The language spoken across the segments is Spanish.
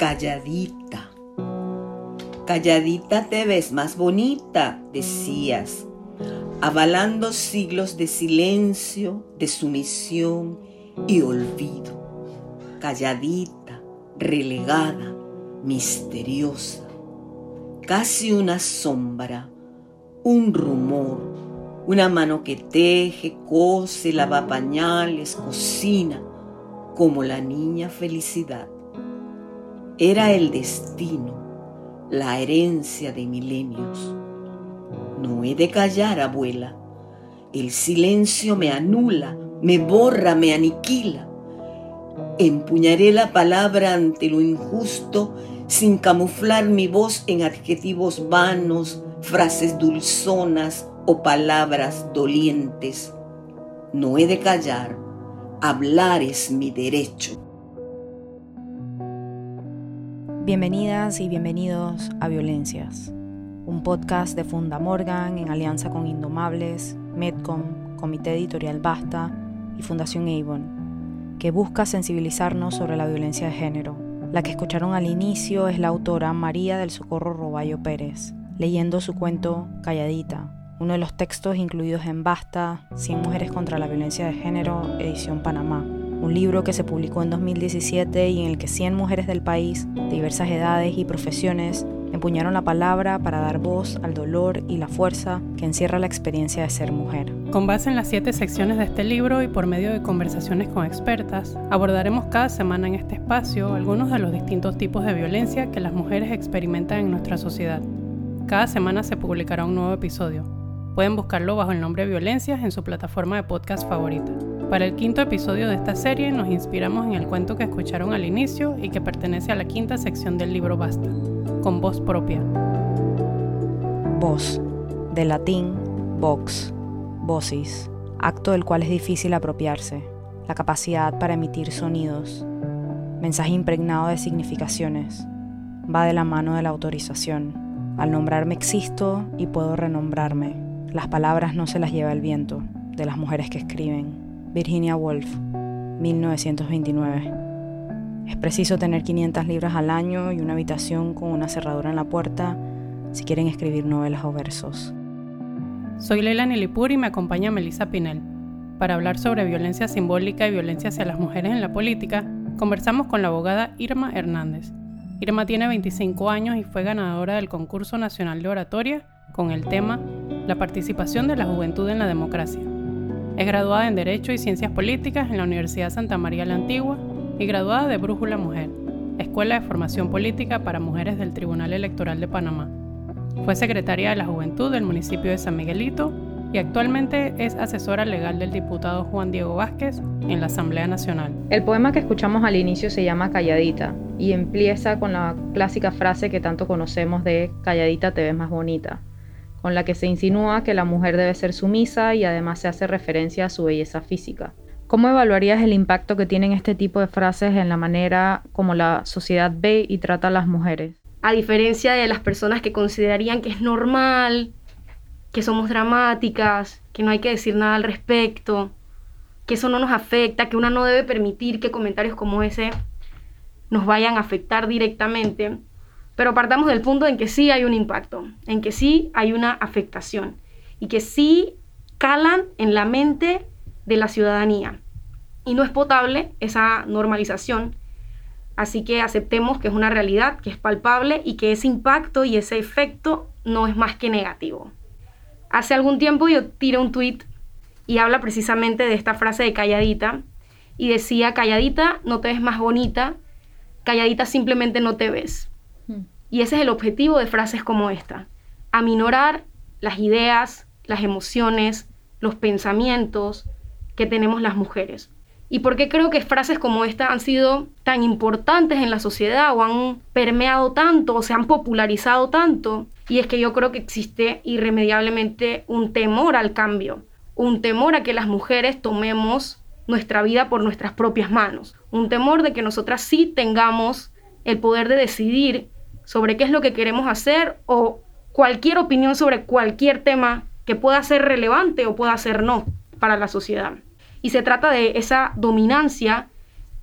calladita. Calladita te ves más bonita, decías, avalando siglos de silencio, de sumisión y olvido. Calladita, relegada, misteriosa, casi una sombra, un rumor, una mano que teje, cose, lava pañales, cocina, como la niña felicidad. Era el destino, la herencia de milenios. No he de callar, abuela. El silencio me anula, me borra, me aniquila. Empuñaré la palabra ante lo injusto sin camuflar mi voz en adjetivos vanos, frases dulzonas o palabras dolientes. No he de callar, hablar es mi derecho. Bienvenidas y bienvenidos a Violencias, un podcast de Funda Morgan en alianza con Indomables, Medcom, Comité Editorial Basta y Fundación Avon, que busca sensibilizarnos sobre la violencia de género. La que escucharon al inicio es la autora María del Socorro Roballo Pérez, leyendo su cuento Calladita, uno de los textos incluidos en Basta, 100 Mujeres contra la Violencia de Género, edición Panamá, un libro que se publicó en 2017 y en el que 100 mujeres del país, de diversas edades y profesiones, empuñaron la palabra para dar voz al dolor y la fuerza que encierra la experiencia de ser mujer. Con base en las siete secciones de este libro y por medio de conversaciones con expertas, abordaremos cada semana en este espacio algunos de los distintos tipos de violencia que las mujeres experimentan en nuestra sociedad. Cada semana se publicará un nuevo episodio. Pueden buscarlo bajo el nombre Violencias en su plataforma de podcast favorita. Para el quinto episodio de esta serie nos inspiramos en el cuento que escucharon al inicio y que pertenece a la quinta sección del libro Basta, con voz propia. Voz, de latín vox, vocis, acto del cual es difícil apropiarse, la capacidad para emitir sonidos, mensaje impregnado de significaciones, va de la mano de la autorización. Al nombrarme existo y puedo renombrarme. Las palabras no se las lleva el viento, de las mujeres que escriben. Virginia Woolf, 1929. Es preciso tener 500 libras al año y una habitación con una cerradura en la puerta si quieren escribir novelas o versos. Soy Leila Nilipur y me acompaña Melissa Pinel. Para hablar sobre violencia simbólica y violencia hacia las mujeres en la política, conversamos con la abogada Irma Hernández. Irma tiene 25 años y fue ganadora del concurso nacional de oratoria con el tema La participación de la juventud en la democracia. Es graduada en Derecho y Ciencias Políticas en la Universidad Santa María la Antigua y graduada de Brújula Mujer, Escuela de Formación Política para Mujeres del Tribunal Electoral de Panamá. Fue secretaria de la Juventud del municipio de San Miguelito y actualmente es asesora legal del diputado Juan Diego Vázquez en la Asamblea Nacional. El poema que escuchamos al inicio se llama Calladita y empieza con la clásica frase que tanto conocemos de Calladita te ves más bonita con la que se insinúa que la mujer debe ser sumisa y además se hace referencia a su belleza física. ¿Cómo evaluarías el impacto que tienen este tipo de frases en la manera como la sociedad ve y trata a las mujeres? A diferencia de las personas que considerarían que es normal, que somos dramáticas, que no hay que decir nada al respecto, que eso no nos afecta, que una no debe permitir que comentarios como ese nos vayan a afectar directamente, pero partamos del punto en que sí hay un impacto, en que sí hay una afectación y que sí calan en la mente de la ciudadanía. Y no es potable esa normalización. Así que aceptemos que es una realidad, que es palpable y que ese impacto y ese efecto no es más que negativo. Hace algún tiempo yo tiré un tweet y habla precisamente de esta frase de calladita y decía, calladita no te ves más bonita, calladita simplemente no te ves. Y ese es el objetivo de frases como esta, aminorar las ideas, las emociones, los pensamientos que tenemos las mujeres. ¿Y por qué creo que frases como esta han sido tan importantes en la sociedad o han permeado tanto o se han popularizado tanto? Y es que yo creo que existe irremediablemente un temor al cambio, un temor a que las mujeres tomemos nuestra vida por nuestras propias manos, un temor de que nosotras sí tengamos el poder de decidir sobre qué es lo que queremos hacer o cualquier opinión sobre cualquier tema que pueda ser relevante o pueda ser no para la sociedad. Y se trata de esa dominancia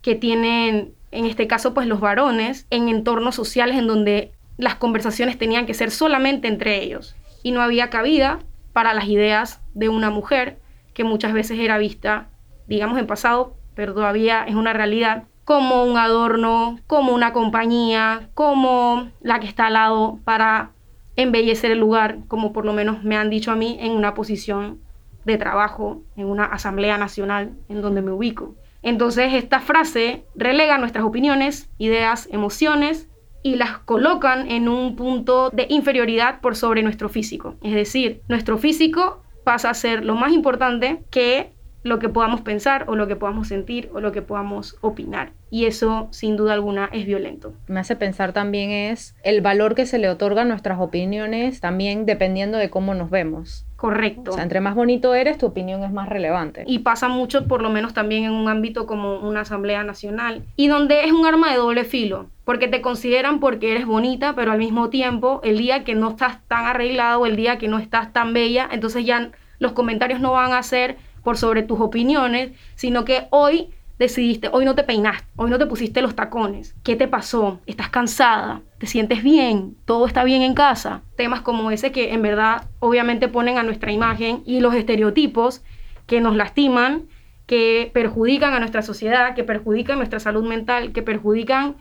que tienen en este caso pues los varones, en entornos sociales en donde las conversaciones tenían que ser solamente entre ellos y no había cabida para las ideas de una mujer que muchas veces era vista, digamos en pasado, pero todavía es una realidad, como un adorno, como una compañía, como la que está al lado para embellecer el lugar, como por lo menos me han dicho a mí en una posición de trabajo, en una asamblea nacional en donde me ubico. Entonces esta frase relega nuestras opiniones, ideas, emociones y las colocan en un punto de inferioridad por sobre nuestro físico. Es decir, nuestro físico pasa a ser lo más importante que lo que podamos pensar o lo que podamos sentir o lo que podamos opinar. Y eso, sin duda alguna, es violento. Me hace pensar también es el valor que se le otorga a nuestras opiniones, también dependiendo de cómo nos vemos. Correcto. O sea, entre más bonito eres, tu opinión es más relevante. Y pasa mucho, por lo menos también en un ámbito como una asamblea nacional, y donde es un arma de doble filo, porque te consideran porque eres bonita, pero al mismo tiempo, el día que no estás tan arreglado, el día que no estás tan bella, entonces ya los comentarios no van a ser sobre tus opiniones, sino que hoy decidiste, hoy no te peinaste, hoy no te pusiste los tacones, ¿qué te pasó? ¿Estás cansada? ¿Te sientes bien? ¿Todo está bien en casa? Temas como ese que en verdad obviamente ponen a nuestra imagen y los estereotipos que nos lastiman, que perjudican a nuestra sociedad, que perjudican nuestra salud mental, que perjudican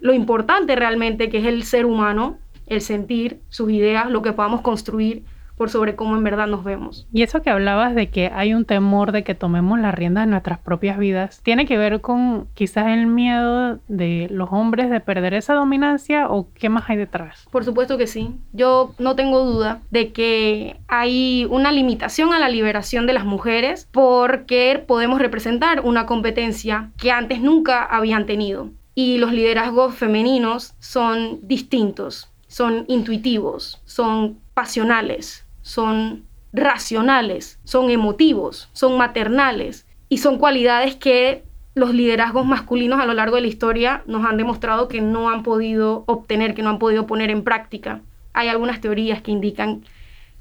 lo importante realmente que es el ser humano, el sentir, sus ideas, lo que podamos construir por sobre cómo en verdad nos vemos. Y eso que hablabas de que hay un temor de que tomemos las riendas de nuestras propias vidas, ¿tiene que ver con quizás el miedo de los hombres de perder esa dominancia o qué más hay detrás? Por supuesto que sí. Yo no tengo duda de que hay una limitación a la liberación de las mujeres porque podemos representar una competencia que antes nunca habían tenido. Y los liderazgos femeninos son distintos, son intuitivos, son pasionales, son racionales, son emotivos, son maternales y son cualidades que los liderazgos masculinos a lo largo de la historia nos han demostrado que no han podido obtener, que no han podido poner en práctica. Hay algunas teorías que indican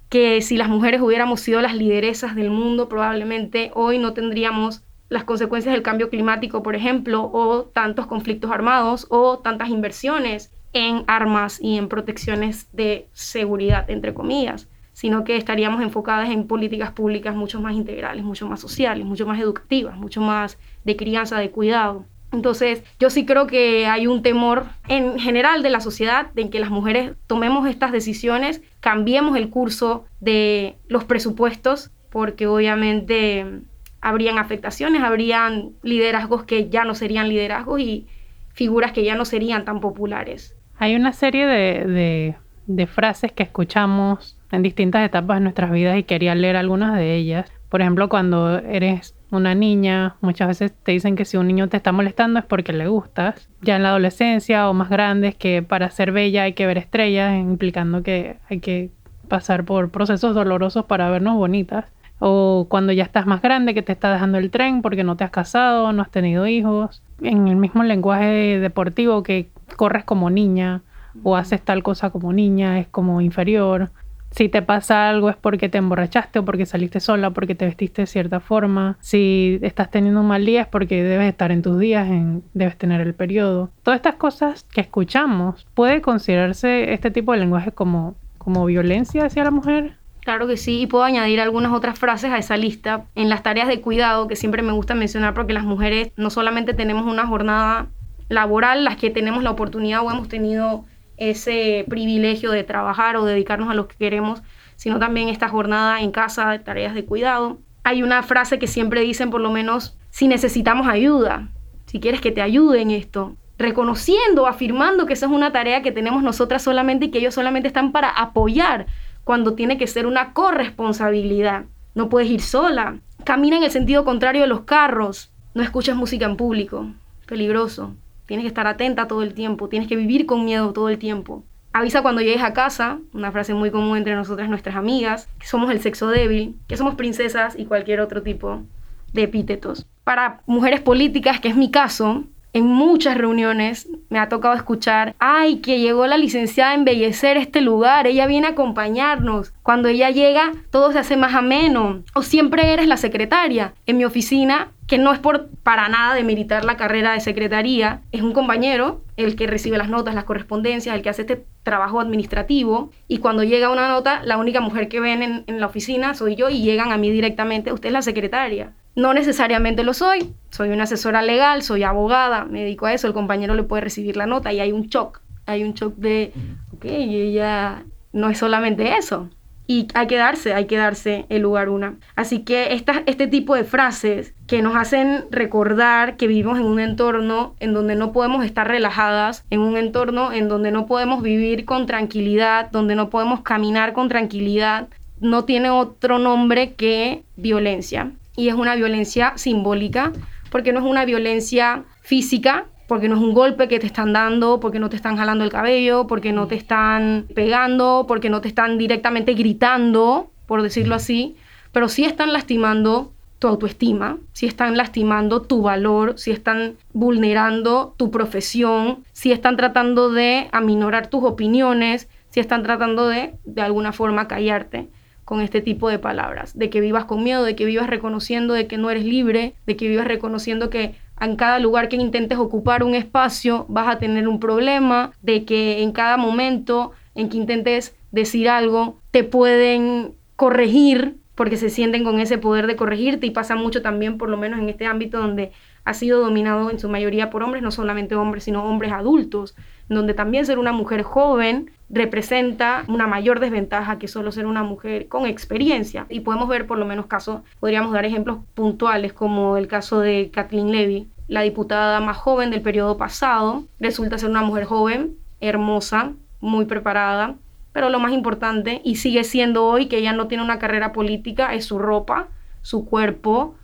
que si las mujeres hubiéramos sido las lideresas del mundo, probablemente hoy no tendríamos las consecuencias del cambio climático, por ejemplo, o tantos conflictos armados, o tantas inversiones en armas y en protecciones de seguridad, entre comillas, sino que estaríamos enfocadas en políticas públicas mucho más integrales, mucho más sociales, mucho más educativas, mucho más de crianza, de cuidado. Entonces, yo sí creo que hay un temor en general de la sociedad de que las mujeres tomemos estas decisiones, cambiemos el curso de los presupuestos, porque obviamente habrían afectaciones, habrían liderazgos que ya no serían liderazgos y figuras que ya no serían tan populares. Hay una serie de, de, frases que escuchamos en distintas etapas de nuestras vidas y quería leer algunas de ellas. Por ejemplo, cuando eres una niña, muchas veces te dicen que si un niño te está molestando es porque le gustas. Ya en la adolescencia o más grandes que para ser bella hay que ver estrellas, implicando que hay que pasar por procesos dolorosos para vernos bonitas. O cuando ya estás más grande que te está dejando el tren porque no te has casado, no has tenido hijos. En el mismo lenguaje deportivo que corres como niña o haces tal cosa como niña, es como inferior. Si te pasa algo es porque te emborrachaste o porque saliste sola, porque te vestiste de cierta forma. Si estás teniendo un mal día es porque debes estar en tus días, debes tener el periodo. Todas estas cosas que escuchamos, ¿puede considerarse este tipo de lenguaje como, como violencia hacia la mujer? Claro que sí, y puedo añadir algunas otras frases a esa lista. En las tareas de cuidado, que siempre me gusta mencionar porque las mujeres no solamente tenemos una jornada laboral, las que tenemos la oportunidad o hemos tenido ese privilegio de trabajar o dedicarnos a lo que queremos, sino también esta jornada en casa de tareas de cuidado. Hay una frase que siempre dicen, por lo menos, si necesitamos ayuda, si quieres que te ayude en esto, reconociendo, afirmando que esa es una tarea que tenemos nosotras solamente y que ellos solamente están para apoyar cuando tiene que ser una corresponsabilidad. No puedes ir sola. Camina en el sentido contrario de los carros. No escuches música en público. Peligroso. Tienes que estar atenta todo el tiempo, tienes que vivir con miedo todo el tiempo. Avisa cuando llegues a casa, una frase muy común entre nosotras, nuestras amigas, que somos el sexo débil, que somos princesas y cualquier otro tipo de epítetos. Para mujeres políticas, que es mi caso, en muchas reuniones me ha tocado escuchar, ay, que llegó la licenciada a embellecer este lugar, ella viene a acompañarnos. Cuando ella llega, todo se hace más ameno. O siempre eres la secretaria. En mi oficina, que no es por para nada demeritar la carrera de secretaría, es un compañero el que recibe las notas, las correspondencias, el que hace este trabajo administrativo y cuando llega una nota, la única mujer que ven en, en la oficina soy yo y llegan a mí directamente, usted es la secretaria. No necesariamente lo soy, soy una asesora legal, soy abogada, me dedico a eso, el compañero le puede recibir la nota y hay un shock, hay un shock de, ok, ella no es solamente eso. Y hay que darse, hay que darse el lugar una. Así que esta, este tipo de frases que nos hacen recordar que vivimos en un entorno en donde no podemos estar relajadas, en un entorno en donde no podemos vivir con tranquilidad, donde no podemos caminar con tranquilidad, no tiene otro nombre que violencia. Y es una violencia simbólica, porque no es una violencia física, porque no es un golpe que te están dando, porque no te están jalando el cabello, porque no te están pegando, porque no te están directamente gritando, por decirlo así, pero sí están lastimando tu autoestima, si están lastimando tu valor, si están vulnerando tu profesión, si están tratando de aminorar tus opiniones, si están tratando de de alguna forma callarte con este tipo de palabras, de que vivas con miedo, de que vivas reconociendo de que no eres libre, de que vivas reconociendo que en cada lugar que intentes ocupar un espacio vas a tener un problema, de que en cada momento en que intentes decir algo te pueden corregir porque se sienten con ese poder de corregirte y pasa mucho también, por lo menos en este ámbito donde ha sido dominado en su mayoría por hombres, no solamente hombres, sino hombres adultos, donde también ser una mujer joven representa una mayor desventaja que solo ser una mujer con experiencia. Y podemos ver por lo menos casos, podríamos dar ejemplos puntuales como el caso de Kathleen Levy, la diputada más joven del periodo pasado, resulta ser una mujer joven, hermosa, muy preparada, pero lo más importante, y sigue siendo hoy que ella no tiene una carrera política, es su ropa, su cuerpo,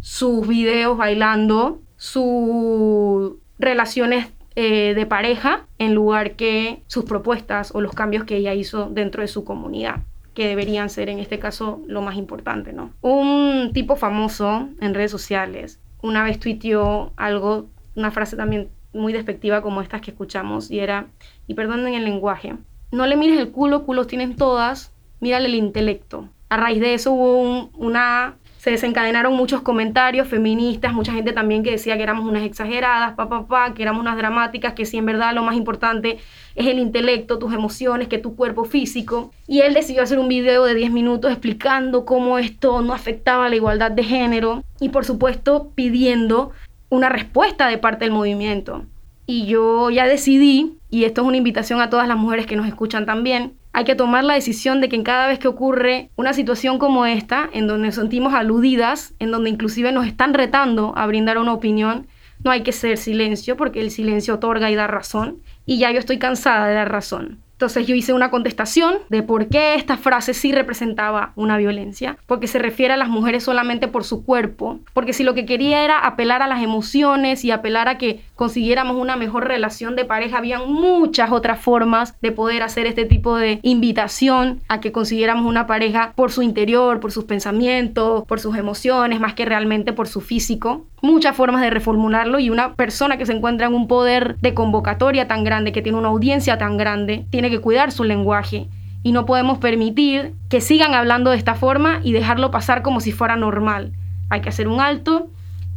sus videos bailando, sus relaciones eh, de pareja, en lugar que sus propuestas o los cambios que ella hizo dentro de su comunidad que deberían ser en este caso lo más importante, ¿no? Un tipo famoso en redes sociales una vez tuiteó algo, una frase también muy despectiva como estas que escuchamos y era, y perdonen el lenguaje, no le mires el culo, culos tienen todas, mírale el intelecto. A raíz de eso hubo una se desencadenaron muchos comentarios feministas, mucha gente también que decía que éramos unas exageradas, pa, pa, que éramos unas dramáticas, que sí, en verdad lo más importante es el intelecto, tus emociones, que tu cuerpo físico. Y él decidió hacer un video de 10 minutos explicando cómo esto no afectaba la igualdad de género y por supuesto pidiendo una respuesta de parte del movimiento. Y yo ya decidí, y esto es una invitación a todas las mujeres que nos escuchan también, hay que tomar la decisión de que en cada vez que ocurre una situación como esta, en donde nos sentimos aludidas, en donde inclusive nos están retando a brindar una opinión, no hay que ser silencio porque el silencio otorga y da razón. Y ya yo estoy cansada de dar razón. Entonces yo hice una contestación de por qué esta frase sí representaba una violencia, porque se refiere a las mujeres solamente por su cuerpo, porque si lo que quería era apelar a las emociones y apelar a que consiguiéramos una mejor relación de pareja, había muchas otras formas de poder hacer este tipo de invitación a que consiguiéramos una pareja por su interior, por sus pensamientos, por sus emociones, más que realmente por su físico. Muchas formas de reformularlo y una persona que se encuentra en un poder de convocatoria tan grande, que tiene una audiencia tan grande, tiene que cuidar su lenguaje y no podemos permitir que sigan hablando de esta forma y dejarlo pasar como si fuera normal. Hay que hacer un alto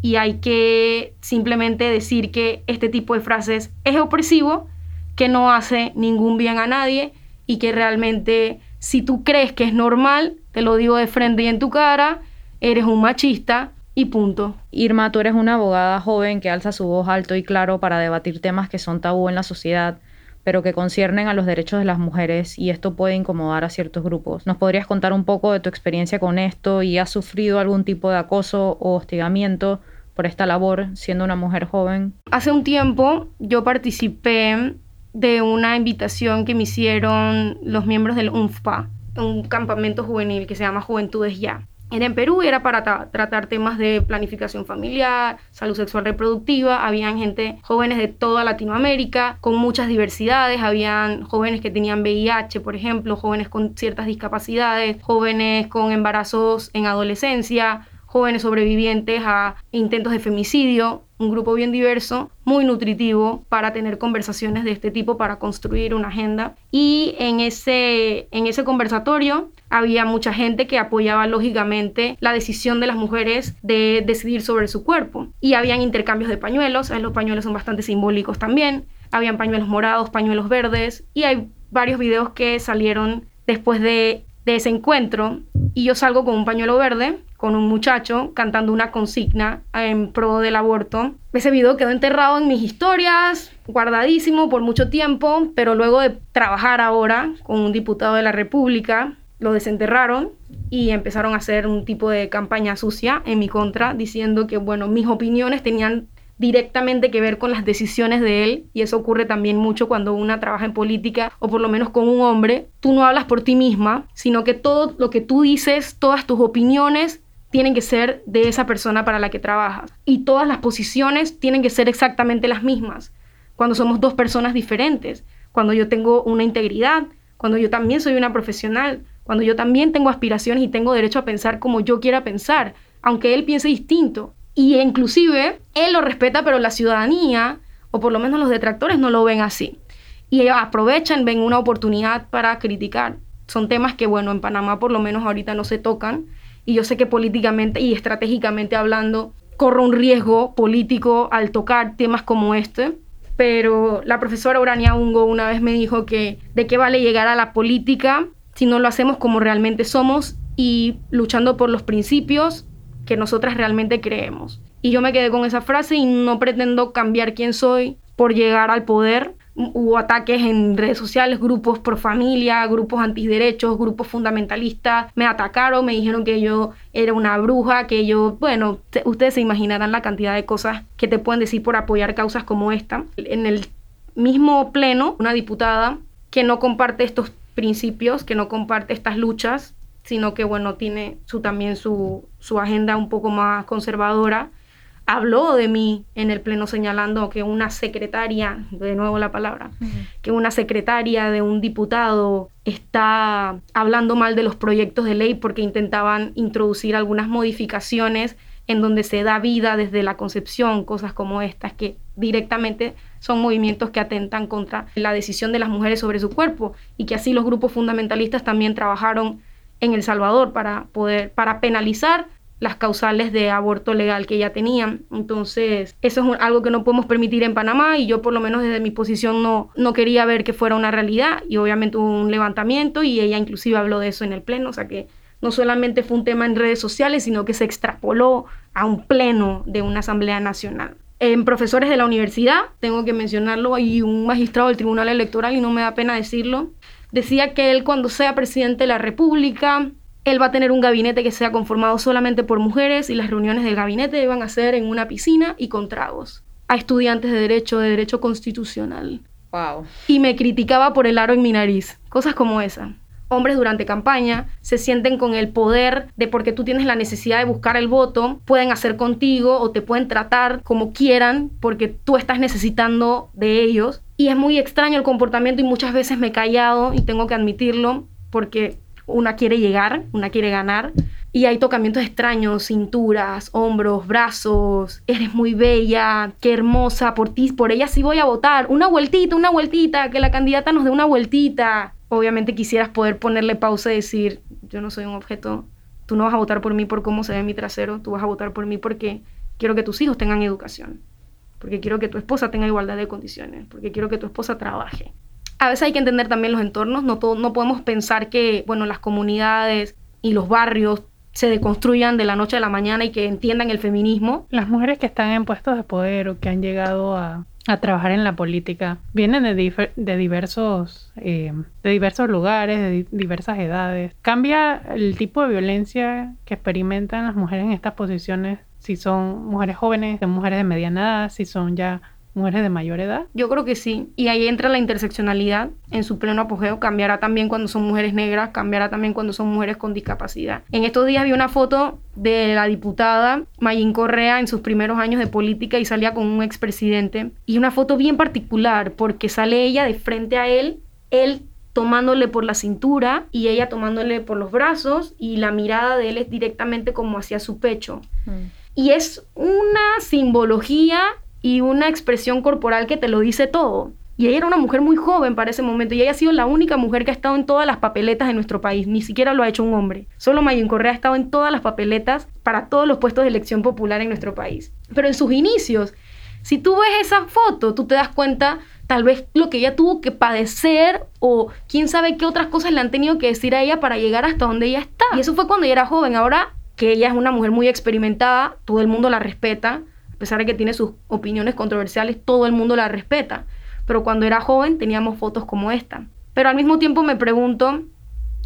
y hay que simplemente decir que este tipo de frases es opresivo, que no hace ningún bien a nadie y que realmente si tú crees que es normal, te lo digo de frente y en tu cara, eres un machista y punto. Irma, tú eres una abogada joven que alza su voz alto y claro para debatir temas que son tabú en la sociedad pero que conciernen a los derechos de las mujeres y esto puede incomodar a ciertos grupos. ¿Nos podrías contar un poco de tu experiencia con esto y has sufrido algún tipo de acoso o hostigamiento por esta labor siendo una mujer joven? Hace un tiempo yo participé de una invitación que me hicieron los miembros del UNFPA, un campamento juvenil que se llama Juventudes Ya era en Perú era para tratar temas de planificación familiar, salud sexual reproductiva. Habían gente, jóvenes de toda Latinoamérica, con muchas diversidades. Habían jóvenes que tenían VIH, por ejemplo, jóvenes con ciertas discapacidades, jóvenes con embarazos en adolescencia, jóvenes sobrevivientes a intentos de femicidio, un grupo bien diverso, muy nutritivo para tener conversaciones de este tipo, para construir una agenda. Y en ese, en ese conversatorio había mucha gente que apoyaba lógicamente la decisión de las mujeres de decidir sobre su cuerpo. Y habían intercambios de pañuelos, los pañuelos son bastante simbólicos también. Habían pañuelos morados, pañuelos verdes y hay varios videos que salieron después de, de ese encuentro y yo salgo con un pañuelo verde con un muchacho cantando una consigna en pro del aborto. Ese video quedó enterrado en mis historias, guardadísimo por mucho tiempo, pero luego de trabajar ahora con un diputado de la República, lo desenterraron y empezaron a hacer un tipo de campaña sucia en mi contra, diciendo que, bueno, mis opiniones tenían directamente que ver con las decisiones de él y eso ocurre también mucho cuando una trabaja en política o por lo menos con un hombre, tú no hablas por ti misma, sino que todo lo que tú dices, todas tus opiniones tienen que ser de esa persona para la que trabajas y todas las posiciones tienen que ser exactamente las mismas cuando somos dos personas diferentes, cuando yo tengo una integridad, cuando yo también soy una profesional, cuando yo también tengo aspiraciones y tengo derecho a pensar como yo quiera pensar, aunque él piense distinto. Y inclusive él lo respeta, pero la ciudadanía, o por lo menos los detractores, no lo ven así. Y aprovechan, ven una oportunidad para criticar. Son temas que, bueno, en Panamá por lo menos ahorita no se tocan, y yo sé que políticamente y estratégicamente hablando corro un riesgo político al tocar temas como este, pero la profesora Urania Ungo una vez me dijo que de qué vale llegar a la política si no lo hacemos como realmente somos y luchando por los principios que nosotras realmente creemos. Y yo me quedé con esa frase y no pretendo cambiar quién soy por llegar al poder, hubo ataques en redes sociales, grupos pro familia, grupos antiderechos, grupos fundamentalistas, me atacaron, me dijeron que yo era una bruja, que yo, bueno, ustedes se imaginarán la cantidad de cosas que te pueden decir por apoyar causas como esta. En el mismo pleno, una diputada que no comparte estos principios, que no comparte estas luchas, sino que, bueno, tiene su, también su, su agenda un poco más conservadora, habló de mí en el pleno señalando que una secretaria, de nuevo la palabra, que una secretaria de un diputado está hablando mal de los proyectos de ley porque intentaban introducir algunas modificaciones en donde se da vida desde la concepción, cosas como estas que directamente son movimientos que atentan contra la decisión de las mujeres sobre su cuerpo y que así los grupos fundamentalistas también trabajaron en El Salvador para poder para penalizar las causales de aborto legal que ella tenía. Entonces, eso es algo que no podemos permitir en Panamá y yo por lo menos desde mi posición no, no quería ver que fuera una realidad y obviamente hubo un levantamiento y ella inclusive habló de eso en el pleno, o sea que no solamente fue un tema en redes sociales, sino que se extrapoló a un pleno de una Asamblea Nacional. En profesores de la universidad, tengo que mencionarlo, y un magistrado del Tribunal Electoral, y no me da pena decirlo, decía que él cuando sea presidente de la República él va a tener un gabinete que sea conformado solamente por mujeres y las reuniones del gabinete van a ser en una piscina y con tragos. A estudiantes de derecho, de derecho constitucional. Wow. Y me criticaba por el aro en mi nariz. Cosas como esa. Hombres durante campaña se sienten con el poder de porque tú tienes la necesidad de buscar el voto, pueden hacer contigo o te pueden tratar como quieran porque tú estás necesitando de ellos. Y es muy extraño el comportamiento y muchas veces me he callado y tengo que admitirlo porque una quiere llegar, una quiere ganar. Y hay tocamientos extraños, cinturas, hombros, brazos. Eres muy bella, qué hermosa, por ti, por ella sí voy a votar. Una vueltita, una vueltita, que la candidata nos dé una vueltita. Obviamente quisieras poder ponerle pausa y decir, yo no soy un objeto, tú no vas a votar por mí por cómo se ve mi trasero, tú vas a votar por mí porque quiero que tus hijos tengan educación, porque quiero que tu esposa tenga igualdad de condiciones, porque quiero que tu esposa trabaje a veces hay que entender también los entornos, no, no podemos pensar que, bueno, las comunidades y los barrios se deconstruyan de la noche a la mañana y que entiendan el feminismo. Las mujeres que están en puestos de poder o que han llegado a, trabajar en la política vienen de, de diversos eh, de diversos lugares, de diversas edades. ¿Cambia el tipo de violencia que experimentan las mujeres en estas posiciones? Si son mujeres jóvenes, si mujeres de mediana edad, si son ya mujeres de mayor edad? Yo creo que sí. Y ahí entra la interseccionalidad en su pleno apogeo. Cambiará también cuando son mujeres negras, cambiará también cuando son mujeres con discapacidad. En estos días vi una foto de la diputada Mayín Correa en sus primeros años de política y salía con un expresidente. Y una foto bien particular porque sale ella de frente a él, él tomándole por la cintura y ella tomándole por los brazos y la mirada de él es directamente como hacia su pecho. Mm. Y es una simbología y una expresión corporal que te lo dice todo. Y ella era una mujer muy joven para ese momento y ella ha sido la única mujer que ha estado en todas las papeletas de nuestro país. Ni siquiera lo ha hecho un hombre. Solo Mayun Correa ha estado en todas las papeletas para todos los puestos de elección popular en nuestro país. Pero en sus inicios, si tú ves esa foto, tú te das cuenta tal vez lo que ella tuvo que padecer o quién sabe qué otras cosas le han tenido que decir a ella para llegar hasta donde ella está. Y eso fue cuando ella era joven. Ahora que ella es una mujer muy experimentada, todo el mundo la respeta, a pesar de que tiene sus opiniones controversiales, todo el mundo la respeta pero cuando era joven teníamos fotos como esta. Pero al mismo tiempo me pregunto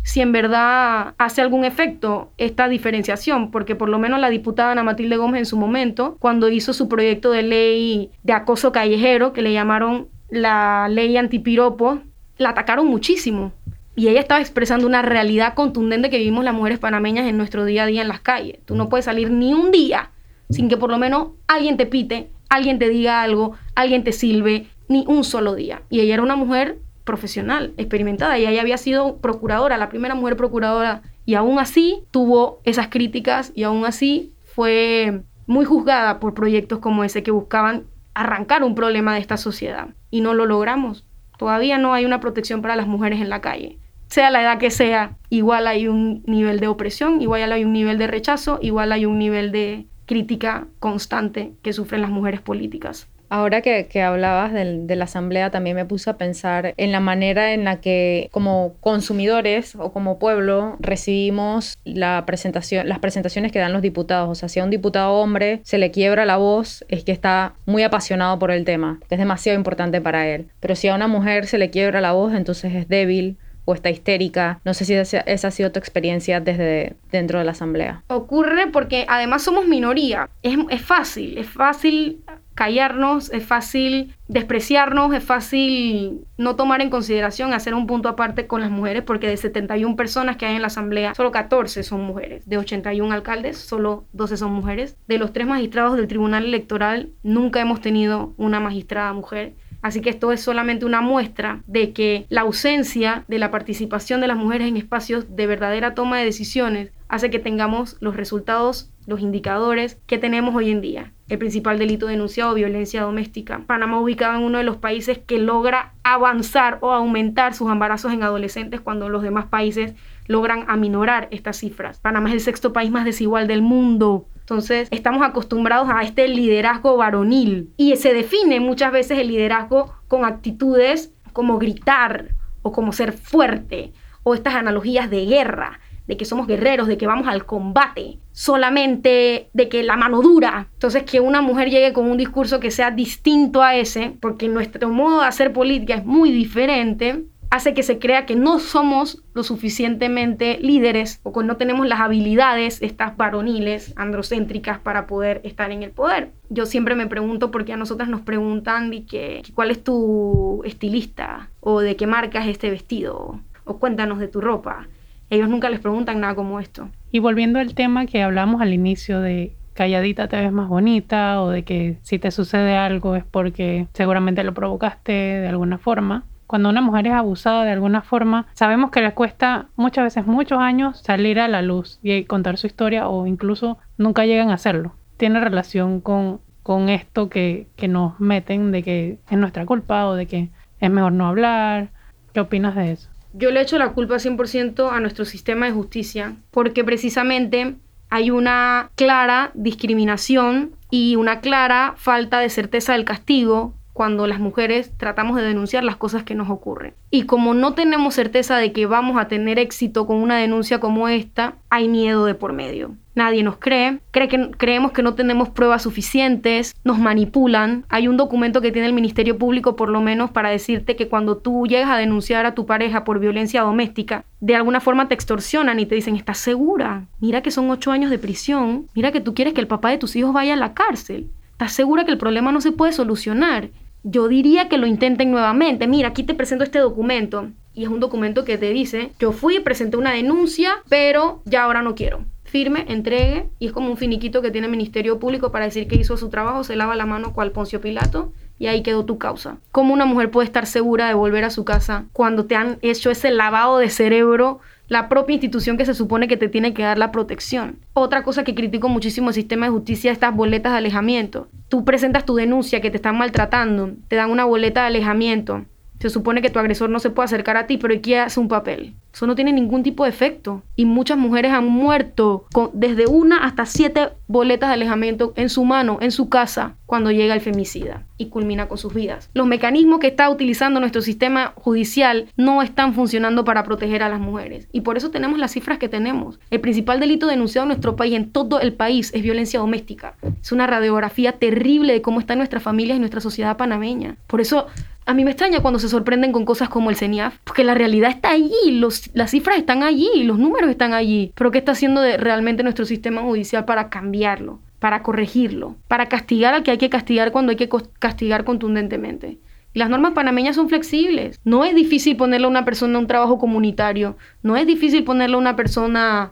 si en verdad hace algún efecto esta diferenciación, porque por lo menos la diputada Ana Matilde Gómez en su momento, cuando hizo su proyecto de ley de acoso callejero, que le llamaron la ley antipiropo, la atacaron muchísimo. Y ella estaba expresando una realidad contundente que vivimos las mujeres panameñas en nuestro día a día en las calles. Tú no puedes salir ni un día sin que por lo menos alguien te pite, alguien te diga algo, alguien te silbe, ni un solo día. Y ella era una mujer profesional, experimentada, y ella había sido procuradora, la primera mujer procuradora, y aún así tuvo esas críticas y aún así fue muy juzgada por proyectos como ese que buscaban arrancar un problema de esta sociedad. Y no lo logramos. Todavía no hay una protección para las mujeres en la calle. Sea la edad que sea, igual hay un nivel de opresión, igual hay un nivel de rechazo, igual hay un nivel de crítica constante que sufren las mujeres políticas. Ahora que, hablabas de la asamblea, también me puse a pensar en la manera en la que como consumidores o como pueblo recibimos la presentación, las presentaciones que dan los diputados. O sea, si a un diputado hombre se le quiebra la voz, es que está muy apasionado por el tema, que es demasiado importante para él. Pero si a una mujer se le quiebra la voz, entonces es débil, o está histérica. No sé si esa, ha sido tu experiencia desde dentro de la asamblea. Ocurre porque además somos minoría. Es, es fácil, es fácil callarnos, es fácil despreciarnos, es fácil no tomar en consideración hacer un punto aparte con las mujeres, porque de 71 personas que hay en la asamblea, solo 14 son mujeres. De 81 alcaldes, solo 12 son mujeres. De los tres magistrados del Tribunal Electoral, nunca hemos tenido una magistrada mujer. Así que esto es solamente una muestra de que la ausencia de la participación de las mujeres en espacios de verdadera toma de decisiones hace que tengamos los resultados, los indicadores que tenemos hoy en día. El principal delito denunciado, violencia doméstica. Panamá ubicado en uno de los países que logra avanzar o aumentar sus embarazos en adolescentes cuando los demás países logran aminorar estas cifras. Panamá es el sexto país más desigual del mundo. Entonces, estamos acostumbrados a este liderazgo varonil y se define muchas veces el liderazgo con actitudes como gritar o como ser fuerte o estas analogías de guerra, de que somos guerreros, de que vamos al combate, solamente de que la mano dura. Entonces, que una mujer llegue con un discurso que sea distinto a ese, porque nuestro modo de hacer política es muy diferente, hace que se crea que no somos lo suficientemente líderes o que no tenemos las habilidades, estas varoniles, androcéntricas, para poder estar en el poder. Yo siempre me pregunto por qué a nosotras nos preguntan de que, cuál es tu estilista o de qué marca es este vestido o cuéntanos de tu ropa. Ellos nunca les preguntan nada como esto. Y volviendo al tema que hablamos al inicio de calladita te ves más bonita o de que si te sucede algo es porque seguramente lo provocaste de alguna forma cuando una mujer es abusada de alguna forma, sabemos que le cuesta muchas veces muchos años salir a la luz y contar su historia o incluso nunca llegan a hacerlo. Tiene relación con, con esto que, que nos meten de que es nuestra culpa o de que es mejor no hablar. ¿Qué opinas de eso? Yo le echo la culpa 100% a nuestro sistema de justicia porque precisamente hay una clara discriminación y una clara falta de certeza del castigo cuando las mujeres tratamos de denunciar las cosas que nos ocurren. Y como no tenemos certeza de que vamos a tener éxito con una denuncia como esta, hay miedo de por medio. Nadie nos cree, creemos que no tenemos pruebas suficientes, nos manipulan. Hay un documento que tiene el Ministerio Público por lo menos para decirte que cuando tú llegas a denunciar a tu pareja por violencia doméstica, de alguna forma te extorsionan y te dicen, ¿estás segura? Mira que son ocho años de prisión, mira que tú quieres que el papá de tus hijos vaya a la cárcel. ¿Estás segura que el problema no se puede solucionar? Yo diría que lo intenten nuevamente. Mira, aquí te presento este documento. Y es un documento que te dice, yo fui presenté una denuncia, pero ya ahora no quiero. Firme, entregue, y es como un finiquito que tiene Ministerio Público para decir que hizo su trabajo, se lava la mano cual Poncio Pilato, y ahí quedó tu causa. ¿Cómo una mujer puede estar segura de volver a su casa cuando te han hecho ese lavado de cerebro la propia institución que se supone que te tiene que dar la protección. Otra cosa que critico muchísimo el sistema de justicia, estas boletas de alejamiento. Tú presentas tu denuncia que te están maltratando, te dan una boleta de alejamiento se supone que tu agresor no se puede acercar a ti, pero ¿y qué hace un papel? Eso no tiene ningún tipo de efecto. Y muchas mujeres han muerto con desde una hasta siete boletas de alejamiento en su mano, en su casa, cuando llega el femicida y culmina con sus vidas. Los mecanismos que está utilizando nuestro sistema judicial no están funcionando para proteger a las mujeres. Y por eso tenemos las cifras que tenemos. El principal delito denunciado en nuestro país, en todo el país, es violencia doméstica. Es una radiografía terrible de cómo están nuestras familias y nuestra sociedad panameña. Por eso a mí me extraña cuando se sorprenden con cosas como el CENIAF, porque la realidad está allí, los, las cifras están allí, los números están allí. Pero ¿qué está haciendo realmente nuestro sistema judicial para cambiarlo, para corregirlo, para castigar al que hay que castigar cuando hay que castigar contundentemente? Las normas panameñas son flexibles. No es difícil ponerle a una persona un trabajo comunitario. No es difícil ponerle a una persona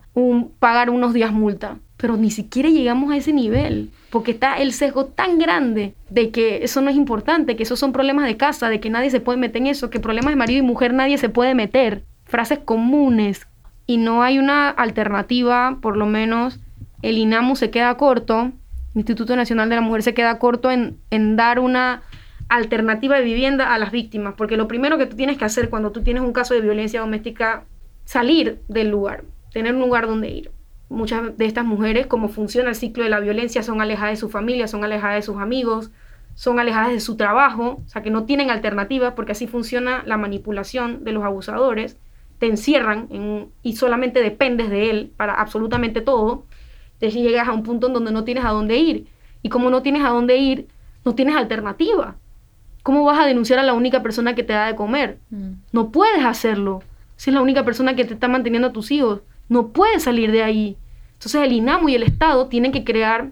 pagar unos días multa. Pero ni siquiera llegamos a ese nivel porque está el sesgo tan grande de que eso no es importante, que esos son problemas de casa, de que nadie se puede meter en eso, que problemas de marido y mujer nadie se puede meter, frases comunes y no hay una alternativa, por lo menos el INAMU se queda corto, el Instituto Nacional de la Mujer se queda corto en dar una alternativa de vivienda a las víctimas, porque lo primero que tú tienes que hacer cuando tú tienes un caso de violencia doméstica, salir del lugar, tener un lugar donde ir. Muchas de estas mujeres, como funciona el ciclo de la violencia, son alejadas de su familia, son alejadas de sus amigos, son alejadas de su trabajo, o sea que no tienen alternativas porque así funciona la manipulación de los abusadores, te encierran y solamente dependes de él para absolutamente todo, entonces llegas a un punto en donde no tienes a dónde ir. Y como no tienes a dónde ir, no tienes alternativa. ¿Cómo vas a denunciar a la única persona que te da de comer? Mm. No puedes hacerlo. Si es la única persona que te está manteniendo a tus hijos. No puede salir de ahí. Entonces el INAMU y el Estado tienen que crear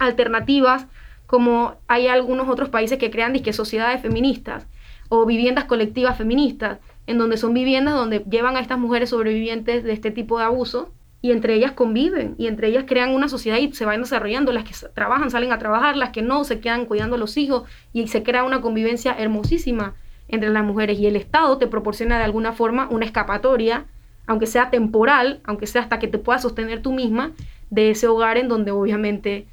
alternativas como hay algunos otros países que crean disque sociedades feministas o viviendas colectivas feministas, en donde son viviendas donde llevan a estas mujeres sobrevivientes de este tipo de abuso y entre ellas conviven y entre ellas crean una sociedad y se van desarrollando, las que trabajan salen a trabajar, las que no se quedan cuidando a los hijos y se crea una convivencia hermosísima entre las mujeres y el Estado te proporciona de alguna forma una escapatoria aunque sea temporal, aunque sea hasta que te puedas sostener tú misma, de ese hogar en donde obviamente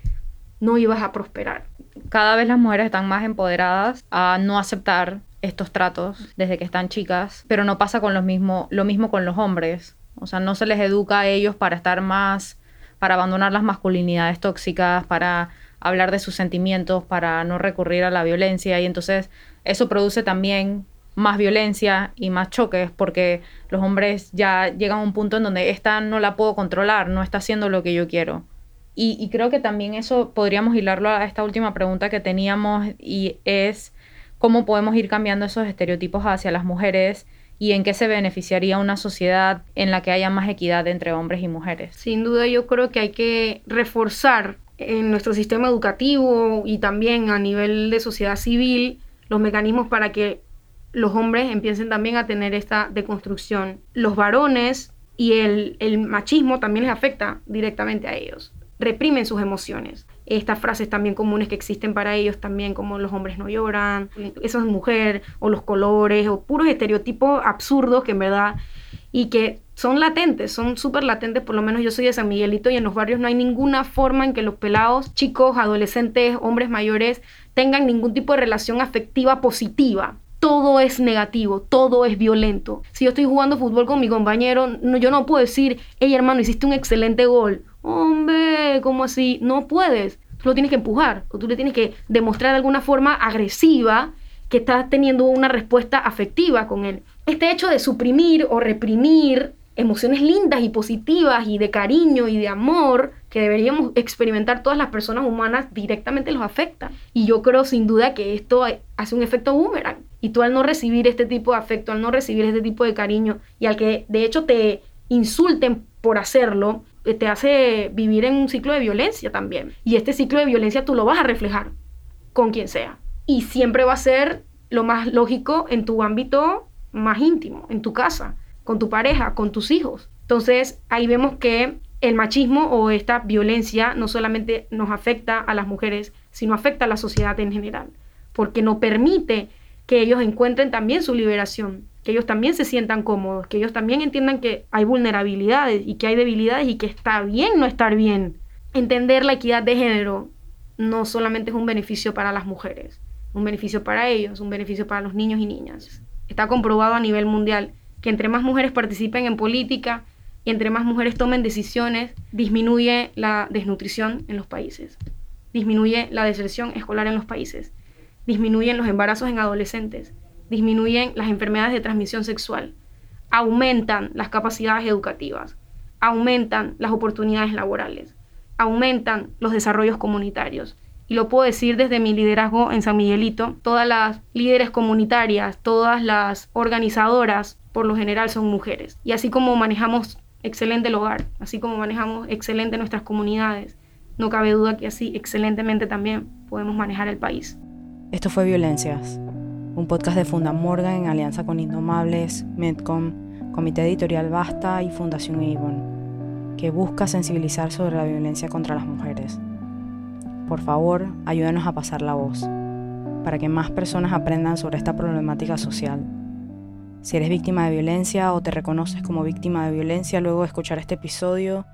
no ibas a prosperar. Cada vez las mujeres están más empoderadas a no aceptar estos tratos desde que están chicas, pero no pasa con lo mismo, lo mismo con los hombres. O sea, no se les educa a ellos para estar más, para abandonar las masculinidades tóxicas, para hablar de sus sentimientos, para no recurrir a la violencia y entonces eso produce también más violencia y más choques porque los hombres ya llegan a un punto en donde esta no la puedo controlar, no está haciendo lo que yo quiero. Y, creo que también eso podríamos hilarlo a esta última pregunta que teníamos y es cómo podemos ir cambiando esos estereotipos hacia las mujeres y en qué se beneficiaría una sociedad en la que haya más equidad entre hombres y mujeres. Sin duda yo creo que hay que reforzar en nuestro sistema educativo y también a nivel de sociedad civil los mecanismos para que los hombres empiecen también a tener esta deconstrucción. Los varones y el, machismo también les afecta directamente a ellos. Reprimen sus emociones. Estas frases también comunes que existen para ellos también, como los hombres no lloran, eso es mujer, o los colores, o puros estereotipos absurdos que en verdad, y que son latentes, son súper latentes, por lo menos yo soy de San Miguelito y en los barrios no hay ninguna forma en que los pelados, chicos, adolescentes, hombres mayores, tengan ningún tipo de relación afectiva positiva todo es negativo, todo es violento. Si yo estoy jugando fútbol con mi compañero, no, yo no puedo decir, hey hermano, hiciste un excelente gol. Hombre, ¿cómo así? No puedes. Tú lo tienes que empujar o tú le tienes que demostrar de alguna forma agresiva que estás teniendo una respuesta afectiva con él. Este hecho de suprimir o reprimir emociones lindas y positivas y de cariño y de amor que deberíamos experimentar todas las personas humanas directamente los afecta. Y yo creo sin duda que esto hace un efecto boomerang. Y tú al no recibir este tipo de afecto, al no recibir este tipo de cariño y al que de hecho te insulten por hacerlo, te hace vivir en un ciclo de violencia también. Y este ciclo de violencia tú lo vas a reflejar con quien sea. Y siempre va a ser lo más lógico en tu ámbito más íntimo, en tu casa, con tu pareja, con tus hijos. Entonces ahí vemos que el machismo o esta violencia no solamente nos afecta a las mujeres, sino afecta a la sociedad en general, porque no permite que ellos encuentren también su liberación, que ellos también se sientan cómodos, que ellos también entiendan que hay vulnerabilidades y que hay debilidades y que está bien no estar bien. Entender la equidad de género no solamente es un beneficio para las mujeres, un beneficio para ellos, un beneficio para los niños y niñas. Está comprobado a nivel mundial que entre más mujeres participen en política y entre más mujeres tomen decisiones, disminuye la desnutrición en los países, disminuye la deserción escolar en los países, disminuyen los embarazos en adolescentes, disminuyen las enfermedades de transmisión sexual, aumentan las capacidades educativas, aumentan las oportunidades laborales, aumentan los desarrollos comunitarios. Y lo puedo decir desde mi liderazgo en San Miguelito, todas las líderes comunitarias, todas las organizadoras, por lo general son mujeres. Y así como manejamos excelente el hogar, así como manejamos excelente nuestras comunidades, no cabe duda que así excelentemente también podemos manejar el país. Esto fue Violencias, un podcast de Funda Morgan en alianza con Indomables, Medcom, Comité Editorial Basta y Fundación Avon, que busca sensibilizar sobre la violencia contra las mujeres. Por favor, ayúdenos a pasar la voz, para que más personas aprendan sobre esta problemática social. Si eres víctima de violencia o te reconoces como víctima de violencia luego de escuchar este episodio,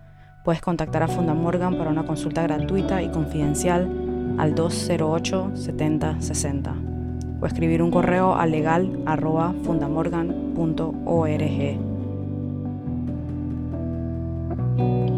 puedes contactar a Funda Morgan para una consulta gratuita y confidencial al 208 70 60 o escribir un correo a legal.fundamorgan.org.